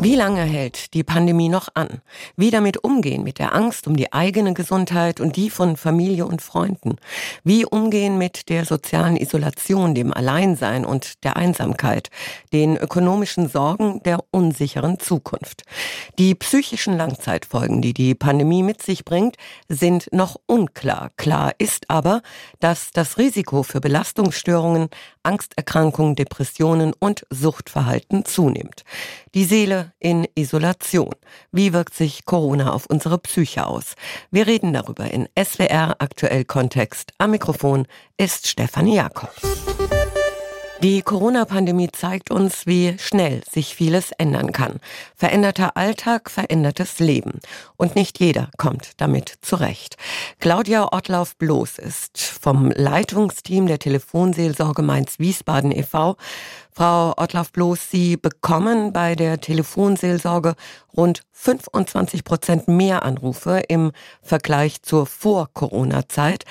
Wie lange hält die Pandemie noch an? Wie damit umgehen mit der Angst um die eigene Gesundheit und die von Familie und Freunden? Wie umgehen mit der sozialen Isolation, dem Alleinsein und der Einsamkeit, den ökonomischen Sorgen der unsicheren Zukunft? Die psychischen Langzeitfolgen, die die Pandemie mit sich bringt, sind noch unklar. Klar ist aber, dass das Risiko für Belastungsstörungen, Angsterkrankungen, Depressionen und Suchtverhalten zunimmt. Die Seele in Isolation. Wie wirkt sich Corona auf unsere Psyche aus? Wir reden darüber in SWR Aktuell Kontext. Am Mikrofon ist Stefanie Jakob. Die Corona-Pandemie zeigt uns, wie schnell sich vieles ändern kann. Veränderter Alltag, verändertes Leben. Und nicht jeder kommt damit zurecht. Claudia Ottlauf-Bloß ist vom Leitungsteam der Telefonseelsorge Mainz-Wiesbaden e.V. Frau Ottlauf-Bloß, Sie bekommen bei der Telefonseelsorge rund 25 Prozent mehr Anrufe im Vergleich zur Vor-Corona-Zeit.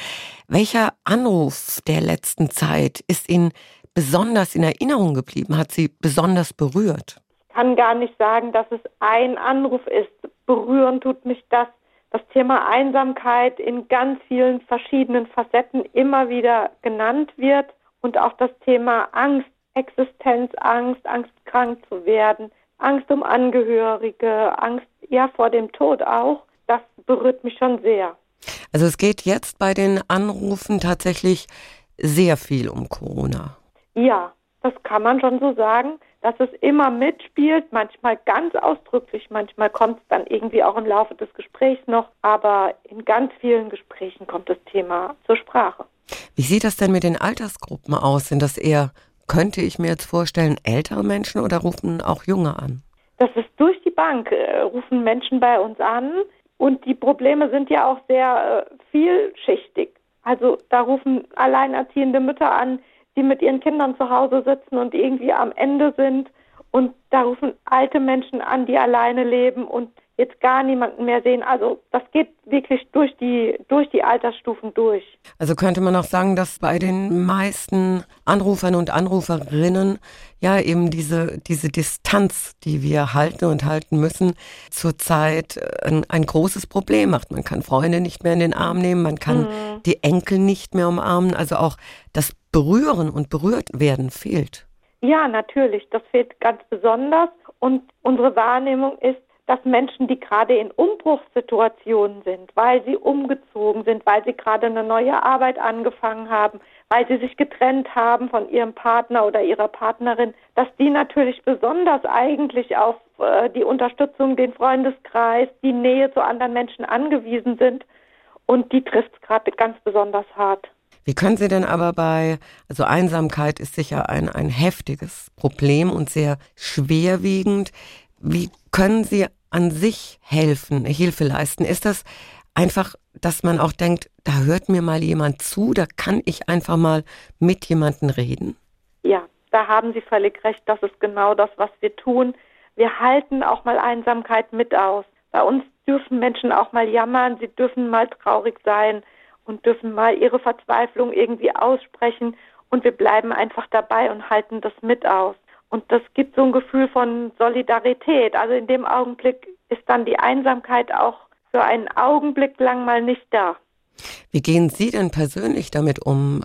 Welcher Anruf der letzten Zeit ist Ihnen besonders in Erinnerung geblieben, hat Sie besonders berührt? Ich kann gar nicht sagen, dass es ein Anruf ist. Berühren tut mich das, das Thema Einsamkeit in ganz vielen verschiedenen Facetten immer wieder genannt wird und auch das Thema Angst, Existenzangst, Angst krank zu werden, Angst um Angehörige, Angst ja vor dem Tod auch. Das berührt mich schon sehr. Also es geht jetzt bei den Anrufen tatsächlich sehr viel um Corona. Ja, das kann man schon so sagen, dass es immer mitspielt, manchmal ganz ausdrücklich, manchmal kommt es dann irgendwie auch im Laufe des Gesprächs noch, aber in ganz vielen Gesprächen kommt das Thema zur Sprache. Wie sieht das denn mit den Altersgruppen aus? Sind das eher, könnte ich mir jetzt vorstellen, ältere Menschen oder rufen auch junge an? Das ist durch die Bank, äh, rufen Menschen bei uns an und die Probleme sind ja auch sehr äh, vielschichtig. Also da rufen alleinerziehende Mütter an, die mit ihren Kindern zu Hause sitzen und irgendwie am Ende sind. Und da rufen alte Menschen an, die alleine leben und jetzt gar niemanden mehr sehen. Also das geht wirklich durch die, durch die Altersstufen durch. Also könnte man auch sagen, dass bei den meisten Anrufern und Anruferinnen ja eben diese, diese Distanz, die wir halten und halten müssen, zurzeit ein, ein großes Problem macht. Man kann Freunde nicht mehr in den Arm nehmen, man kann mhm. die Enkel nicht mehr umarmen. Also auch das Berühren und berührt werden fehlt. Ja, natürlich. Das fehlt ganz besonders. Und unsere Wahrnehmung ist, dass Menschen, die gerade in Umbruchssituationen sind, weil sie umgezogen sind, weil sie gerade eine neue Arbeit angefangen haben, weil sie sich getrennt haben von ihrem Partner oder ihrer Partnerin, dass die natürlich besonders eigentlich auf äh, die Unterstützung, den Freundeskreis, die Nähe zu anderen Menschen angewiesen sind. Und die trifft es gerade ganz besonders hart. Wie können Sie denn aber bei, also Einsamkeit ist sicher ein, ein heftiges Problem und sehr schwerwiegend. Wie können Sie an sich helfen, Hilfe leisten? Ist das einfach, dass man auch denkt, da hört mir mal jemand zu, da kann ich einfach mal mit jemandem reden? Ja, da haben Sie völlig recht. Das ist genau das, was wir tun. Wir halten auch mal Einsamkeit mit aus. Bei uns dürfen Menschen auch mal jammern, sie dürfen mal traurig sein und dürfen mal ihre Verzweiflung irgendwie aussprechen und wir bleiben einfach dabei und halten das mit aus. Und das gibt so ein Gefühl von Solidarität. Also in dem Augenblick ist dann die Einsamkeit auch für einen Augenblick lang mal nicht da. Wie gehen Sie denn persönlich damit um?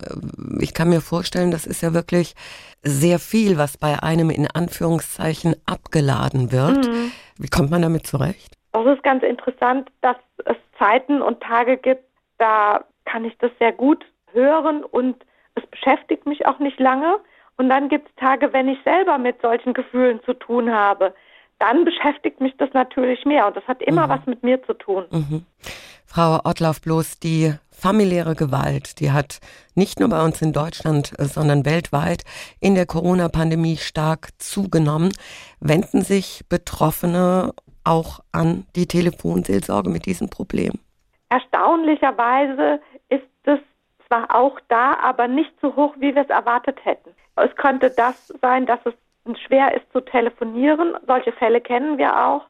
Ich kann mir vorstellen, das ist ja wirklich sehr viel, was bei einem in Anführungszeichen abgeladen wird. Mhm. Wie kommt man damit zurecht? Das ist ganz interessant, dass es Zeiten und Tage gibt, da kann ich das sehr gut hören und es beschäftigt mich auch nicht lange. Und dann gibt es Tage, wenn ich selber mit solchen Gefühlen zu tun habe, dann beschäftigt mich das natürlich mehr und das hat immer mhm. was mit mir zu tun. Mhm. Frau Ottlauf, bloß die familiäre Gewalt, die hat nicht nur bei uns in Deutschland, äh, sondern weltweit in der Corona-Pandemie stark zugenommen. Wenden sich Betroffene auch an die Telefonseelsorge mit diesem Problem? Erstaunlicherweise ist es zwar auch da, aber nicht so hoch, wie wir es erwartet hätten. Es könnte das sein, dass es schwer ist zu telefonieren. Solche Fälle kennen wir auch.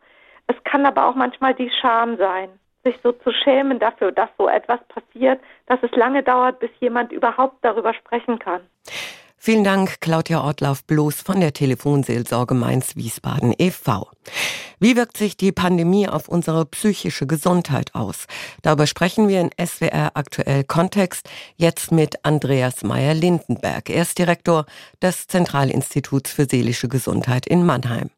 Es kann aber auch manchmal die Scham sein, sich so zu schämen dafür, dass so etwas passiert, dass es lange dauert, bis jemand überhaupt darüber sprechen kann. Vielen Dank, Claudia Ortlauf-Bloß von der Telefonseelsorge Mainz-Wiesbaden e.V. Wie wirkt sich die Pandemie auf unsere psychische Gesundheit aus? Darüber sprechen wir in SWR aktuell Kontext jetzt mit Andreas Meyer-Lindenberg. Er ist Direktor des Zentralinstituts für seelische Gesundheit in Mannheim.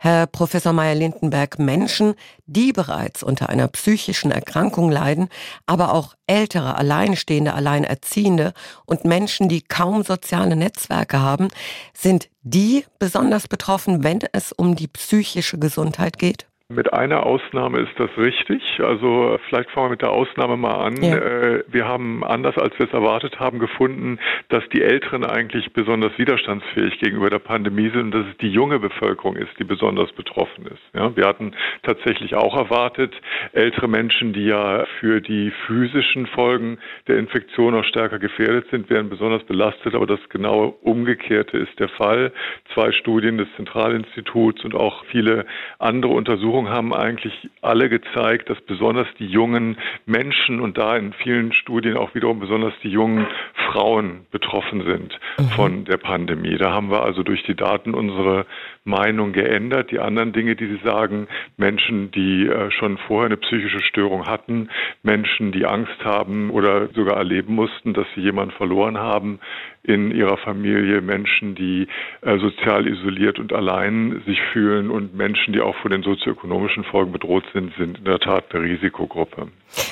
Herr Professor Meyer-Lindenberg, Menschen, die bereits unter einer psychischen Erkrankung leiden, aber auch ältere, alleinstehende, alleinerziehende und Menschen, die kaum soziale Netzwerke haben, sind die besonders betroffen, wenn es um die psychische Gesundheit geht? Mit einer Ausnahme ist das richtig. Also vielleicht fangen wir mit der Ausnahme mal an. Ja. Äh, wir haben anders als wir es erwartet haben gefunden, dass die Älteren eigentlich besonders widerstandsfähig gegenüber der Pandemie sind und dass es die junge Bevölkerung ist, die besonders betroffen ist. Ja, wir hatten tatsächlich auch erwartet, ältere Menschen, die ja für die physischen Folgen der Infektion auch stärker gefährdet sind, werden besonders belastet. Aber das genaue Umgekehrte ist der Fall. Zwei Studien des Zentralinstituts und auch viele andere Untersuchungen Untersuchungen haben eigentlich alle gezeigt, dass besonders die jungen Menschen und da in vielen Studien auch wiederum besonders die jungen Frauen betroffen sind mhm. von der Pandemie. Da haben wir also durch die Daten unsere Meinung geändert. Die anderen Dinge, die Sie sagen, Menschen, die äh, schon vorher eine psychische Störung hatten, Menschen, die Angst haben oder sogar erleben mussten, dass sie jemanden verloren haben in ihrer Familie, Menschen, die äh, sozial isoliert und allein sich fühlen und Menschen, die auch von den sozioökonomischen Folgen bedroht sind, sind in der Tat eine Risikogruppe.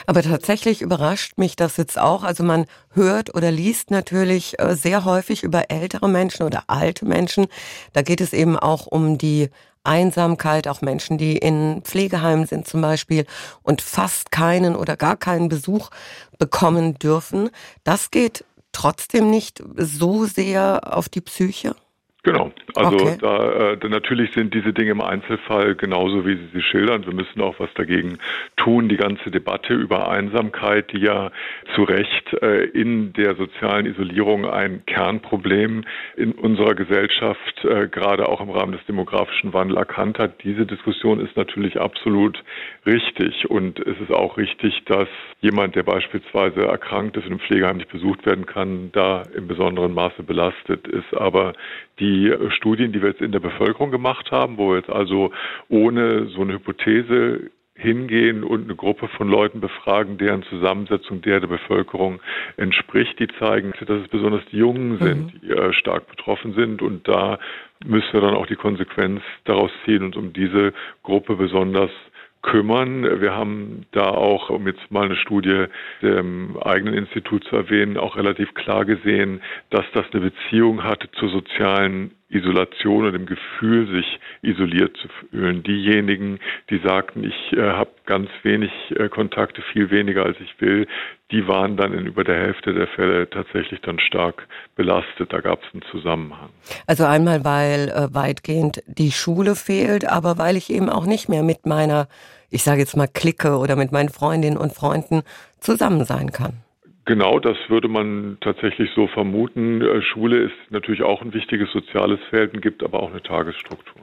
Aber tatsächlich überrascht mich das jetzt auch. Also man hört oder liest natürlich äh, sehr häufig über ältere Menschen oder alte Menschen. Da geht es eben auch um die Einsamkeit, auch Menschen, die in Pflegeheimen sind zum Beispiel und fast keinen oder gar keinen Besuch bekommen dürfen. Das geht trotzdem nicht so sehr auf die Psyche? Genau. Also okay. da, äh, natürlich sind diese Dinge im Einzelfall genauso, wie Sie sie schildern. Wir müssen auch was dagegen tun. Die ganze Debatte über Einsamkeit, die ja zu Recht äh, in der sozialen Isolierung ein Kernproblem in unserer Gesellschaft, äh, gerade auch im Rahmen des demografischen Wandels erkannt hat. Diese Diskussion ist natürlich absolut richtig. Und es ist auch richtig, dass jemand, der beispielsweise erkrankt ist und im Pflegeheim nicht besucht werden kann, da im besonderen Maße belastet ist. Aber die Studien, die wir jetzt in der Bevölkerung gemacht haben, wo wir jetzt also ohne so eine Hypothese hingehen und eine Gruppe von Leuten befragen, deren Zusammensetzung der der Bevölkerung entspricht, die zeigen, dass es besonders die Jungen mhm. sind, die äh, stark betroffen sind. Und da müssen wir dann auch die Konsequenz daraus ziehen und um diese Gruppe besonders kümmern. Wir haben da auch, um jetzt mal eine Studie dem eigenen Institut zu erwähnen, auch relativ klar gesehen, dass das eine Beziehung hatte zur sozialen Isolation und dem Gefühl, sich isoliert zu fühlen. Diejenigen, die sagten, ich äh, habe ganz wenig äh, Kontakte, viel weniger als ich will, die waren dann in über der Hälfte der Fälle tatsächlich dann stark belastet. Da gab es einen Zusammenhang. Also einmal, weil äh, weitgehend die Schule fehlt, aber weil ich eben auch nicht mehr mit meiner, ich sage jetzt mal Clique oder mit meinen Freundinnen und Freunden zusammen sein kann. Genau, das würde man tatsächlich so vermuten. Äh, Schule ist natürlich auch ein wichtiges soziales Feld, gibt aber auch eine Tagesstruktur.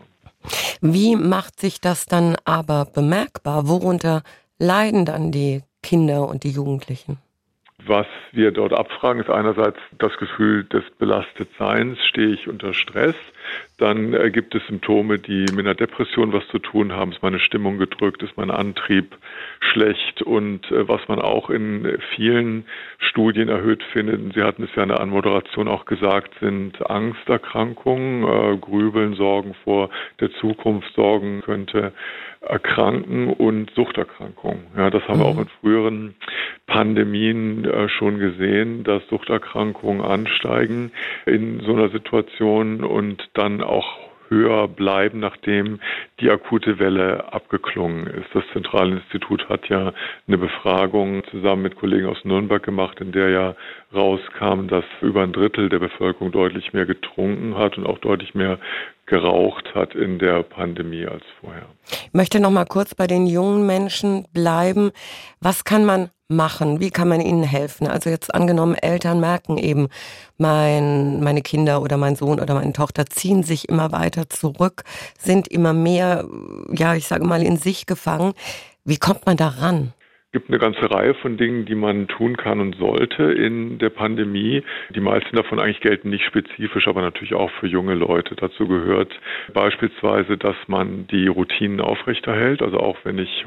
Wie macht sich das dann aber bemerkbar? Worunter leiden dann die Kinder und die Jugendlichen? Was wir dort abfragen, ist einerseits das Gefühl des Belastetseins, stehe ich unter Stress. Dann äh, gibt es Symptome, die mit einer Depression was zu tun haben. Ist meine Stimmung gedrückt? Ist mein Antrieb schlecht? Und äh, was man auch in vielen Studien erhöht findet, Sie hatten es ja in der Anmoderation auch gesagt, sind Angsterkrankungen, äh, Grübeln, Sorgen vor der Zukunft, Sorgen könnte erkranken und Suchterkrankungen. Ja, das haben mhm. wir auch in früheren Pandemien äh, schon gesehen, dass Suchterkrankungen ansteigen in so einer Situation und dann auch höher bleiben, nachdem die akute Welle abgeklungen ist. Das Zentralinstitut hat ja eine Befragung zusammen mit Kollegen aus Nürnberg gemacht, in der ja rauskam, dass über ein Drittel der Bevölkerung deutlich mehr getrunken hat und auch deutlich mehr geraucht hat in der Pandemie als vorher. Ich möchte noch mal kurz bei den jungen Menschen bleiben. Was kann man machen? Wie kann man ihnen helfen? Also jetzt angenommen, Eltern merken eben, mein, meine Kinder oder mein Sohn oder meine Tochter ziehen sich immer weiter zurück, sind immer mehr, ja, ich sage mal, in sich gefangen. Wie kommt man da ran? gibt eine ganze Reihe von Dingen, die man tun kann und sollte in der Pandemie. Die meisten davon eigentlich gelten nicht spezifisch, aber natürlich auch für junge Leute. Dazu gehört beispielsweise, dass man die Routinen aufrechterhält. Also auch wenn ich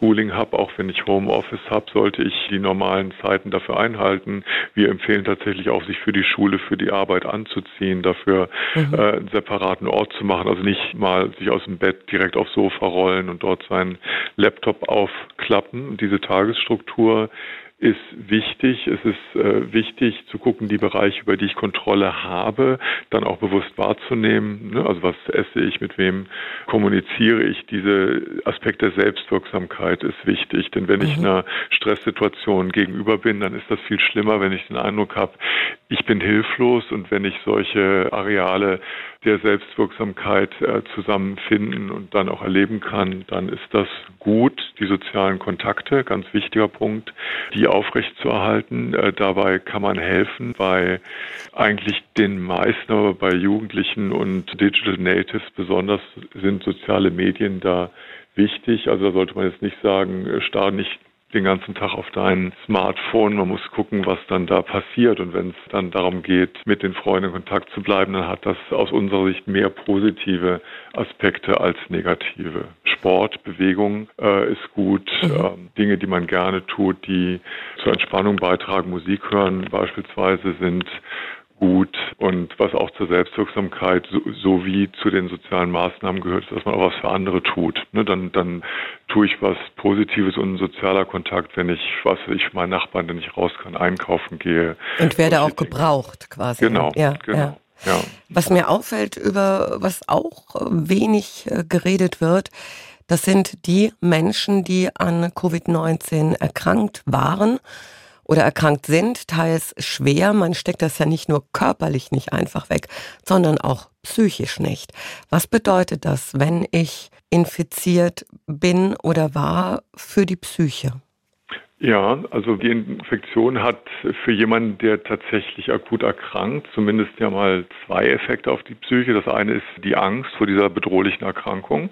Homeschooling habe, auch wenn ich Homeoffice habe, sollte ich die normalen Zeiten dafür einhalten. Wir empfehlen tatsächlich auch, sich für die Schule, für die Arbeit anzuziehen, dafür mhm. äh, einen separaten Ort zu machen. Also nicht mal sich aus dem Bett direkt aufs Sofa rollen und dort seinen Laptop aufklappen diese Tagesstruktur ist wichtig. Es ist äh, wichtig zu gucken, die Bereiche, über die ich Kontrolle habe, dann auch bewusst wahrzunehmen. Ne? Also was esse ich, mit wem kommuniziere ich. Diese Aspekt der Selbstwirksamkeit ist wichtig. Denn wenn mhm. ich einer Stresssituation gegenüber bin, dann ist das viel schlimmer, wenn ich den Eindruck habe, ich bin hilflos und wenn ich solche Areale der Selbstwirksamkeit äh, zusammenfinden und dann auch erleben kann, dann ist das gut. Die sozialen Kontakte, ganz wichtiger Punkt, die aufrechtzuerhalten. Äh, dabei kann man helfen bei eigentlich den meisten, aber bei Jugendlichen und Digital Natives besonders sind soziale Medien da wichtig. Also da sollte man jetzt nicht sagen, äh, starr nicht den ganzen Tag auf dein Smartphone. Man muss gucken, was dann da passiert. Und wenn es dann darum geht, mit den Freunden in Kontakt zu bleiben, dann hat das aus unserer Sicht mehr positive Aspekte als negative. Sport, Bewegung äh, ist gut. Mhm. Ähm, Dinge, die man gerne tut, die zur Entspannung beitragen, Musik hören beispielsweise sind gut und was auch zur Selbstwirksamkeit so, sowie zu den sozialen Maßnahmen gehört, ist, dass man auch was für andere tut. Ne, dann, dann tue ich was Positives und ein sozialer Kontakt, wenn ich, was ich meinen Nachbarn, wenn ich raus kann, einkaufen gehe. Und werde auch gebraucht quasi. Genau, ja, genau. Ja. Ja. Was mir auffällt, über was auch wenig äh, geredet wird, das sind die Menschen, die an Covid-19 erkrankt waren oder erkrankt sind, teils schwer. Man steckt das ja nicht nur körperlich nicht einfach weg, sondern auch psychisch nicht. Was bedeutet das, wenn ich infiziert bin oder war für die Psyche? Ja, also die Infektion hat für jemanden, der tatsächlich akut erkrankt, zumindest ja mal zwei Effekte auf die Psyche. Das eine ist die Angst vor dieser bedrohlichen Erkrankung.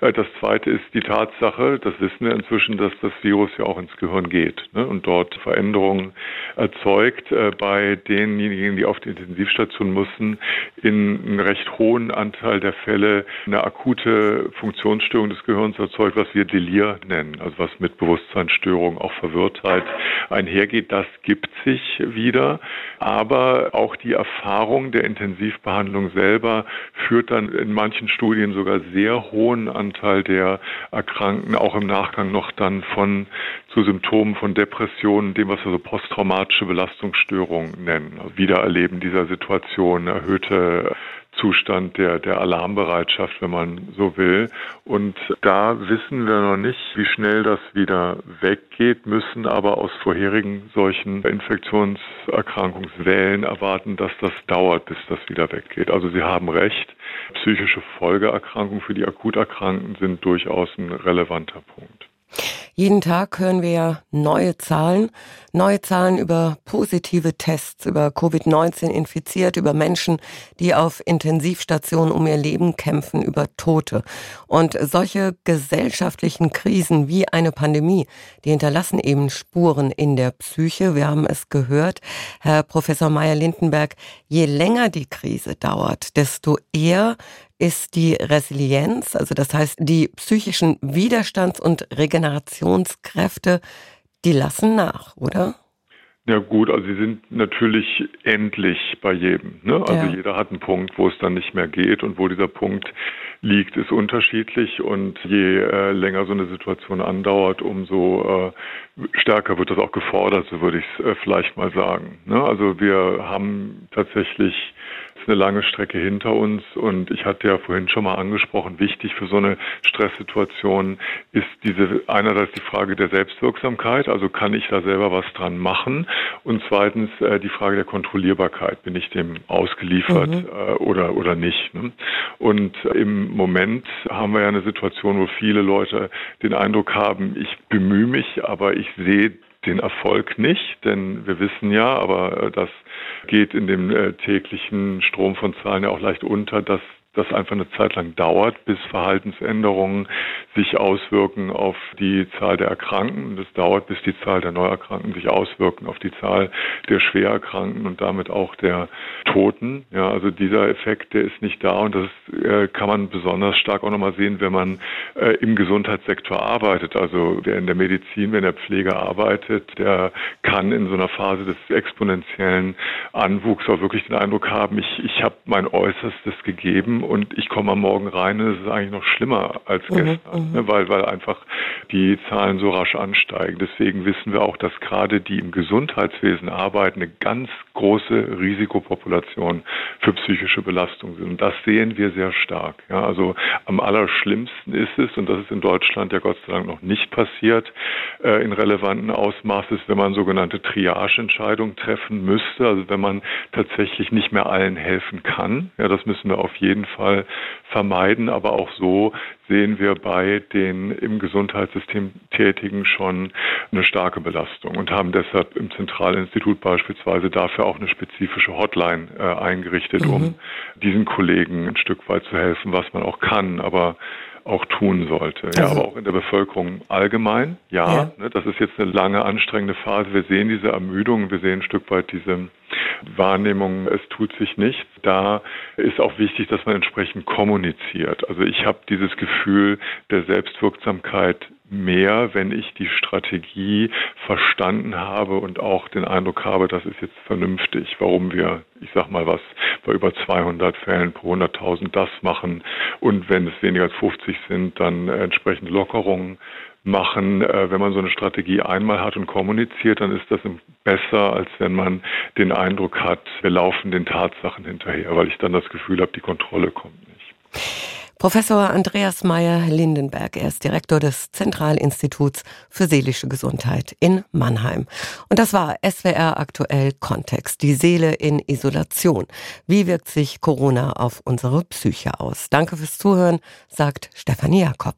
Äh, das zweite ist die Tatsache, das wissen wir inzwischen, dass das Virus ja auch ins Gehirn geht ne, und dort Veränderungen erzeugt äh, bei denjenigen, die auf die Intensivstation müssen, in einem recht hohen Anteil der Fälle eine akute Funktionsstörung des Gehirns erzeugt, was wir Delir nennen, also was mit Bewusstseinsstörungen auch verwendet Verwirrtheit einhergeht, das gibt sich wieder. Aber auch die Erfahrung der Intensivbehandlung selber führt dann in manchen Studien sogar sehr hohen Anteil der Erkrankten auch im Nachgang noch dann von zu Symptomen von Depressionen, dem, was wir so posttraumatische Belastungsstörungen nennen. Wiedererleben dieser Situation, erhöhte Zustand der, der Alarmbereitschaft, wenn man so will. Und da wissen wir noch nicht, wie schnell das wieder weggeht, müssen aber aus vorherigen solchen Infektionserkrankungswellen erwarten, dass das dauert, bis das wieder weggeht. Also Sie haben recht, psychische Folgeerkrankungen für die Akuterkrankten sind durchaus ein relevanter Punkt. Jeden Tag hören wir ja neue Zahlen, neue Zahlen über positive Tests, über Covid-19 infiziert, über Menschen, die auf Intensivstationen um ihr Leben kämpfen, über Tote. Und solche gesellschaftlichen Krisen wie eine Pandemie, die hinterlassen eben Spuren in der Psyche. Wir haben es gehört, Herr Professor Meyer-Lindenberg, je länger die Krise dauert, desto eher ist die Resilienz, also das heißt die psychischen Widerstands- und Regenerationskräfte, die lassen nach, oder? Ja gut, also sie sind natürlich endlich bei jedem. Ne? Also ja. jeder hat einen Punkt, wo es dann nicht mehr geht und wo dieser Punkt liegt, ist unterschiedlich und je äh, länger so eine Situation andauert, umso äh, stärker wird das auch gefordert, so würde ich es äh, vielleicht mal sagen. Ne? Also wir haben tatsächlich eine lange Strecke hinter uns und ich hatte ja vorhin schon mal angesprochen, wichtig für so eine Stresssituation ist diese einerseits die Frage der Selbstwirksamkeit, also kann ich da selber was dran machen und zweitens äh, die Frage der Kontrollierbarkeit, bin ich dem ausgeliefert mhm. äh, oder oder nicht. Ne? Und im Moment haben wir ja eine Situation, wo viele Leute den Eindruck haben, ich bemühe mich, aber ich sehe den Erfolg nicht, denn wir wissen ja, aber äh, das geht in dem äh, täglichen Strom von Zahlen ja auch leicht unter, dass das einfach eine Zeit lang dauert, bis Verhaltensänderungen sich auswirken auf die Zahl der Erkrankten. Das dauert, bis die Zahl der Neuerkrankten sich auswirken auf die Zahl der Schwererkrankten und damit auch der Toten. Ja, also dieser Effekt, der ist nicht da und das äh, kann man besonders stark auch nochmal sehen, wenn man äh, im Gesundheitssektor arbeitet. Also wer in der Medizin, wer in der Pflege arbeitet, der kann in so einer Phase des exponentiellen Anwuchs auch wirklich den Eindruck haben, ich, ich habe mein Äußerstes gegeben und ich komme am Morgen rein und es ist eigentlich noch schlimmer als mhm, gestern, mhm, ne, weil, weil einfach die Zahlen so rasch ansteigen. Deswegen wissen wir auch, dass gerade die im Gesundheitswesen arbeiten eine ganz große Risikopopulation für psychische Belastung sind. Und das sehen wir sehr stark. Ja, also am allerschlimmsten ist es, und das ist in Deutschland ja Gott sei Dank noch nicht passiert, äh, in relevanten Ausmaßes, wenn man sogenannte Triageentscheidungen treffen müsste, also wenn man tatsächlich nicht mehr allen helfen kann. Ja, das müssen wir auf jeden Fall vermeiden, aber auch so sehen wir bei den im Gesundheitssystem Tätigen schon eine starke Belastung und haben deshalb im Zentralinstitut beispielsweise dafür auch eine spezifische Hotline äh, eingerichtet, mhm. um diesen Kollegen ein Stück weit zu helfen, was man auch kann. Aber auch tun sollte. Also, ja, aber auch in der Bevölkerung allgemein. Ja, ja. Ne, das ist jetzt eine lange anstrengende Phase. Wir sehen diese Ermüdung, wir sehen ein Stück weit diese Wahrnehmung, es tut sich nichts. Da ist auch wichtig, dass man entsprechend kommuniziert. Also ich habe dieses Gefühl der Selbstwirksamkeit mehr, wenn ich die Strategie verstanden habe und auch den Eindruck habe, das ist jetzt vernünftig, warum wir, ich sag mal was, bei über 200 Fällen pro 100.000 das machen und wenn es weniger als 50 sind, dann entsprechend Lockerungen machen. Äh, wenn man so eine Strategie einmal hat und kommuniziert, dann ist das besser, als wenn man den Eindruck hat, wir laufen den Tatsachen hinterher, weil ich dann das Gefühl habe, die Kontrolle kommt nicht. Professor Andreas Meyer-Lindenberg, er ist Direktor des Zentralinstituts für seelische Gesundheit in Mannheim. Und das war SWR aktuell Kontext. Die Seele in Isolation. Wie wirkt sich Corona auf unsere Psyche aus? Danke fürs Zuhören, sagt Stefanie Jakob.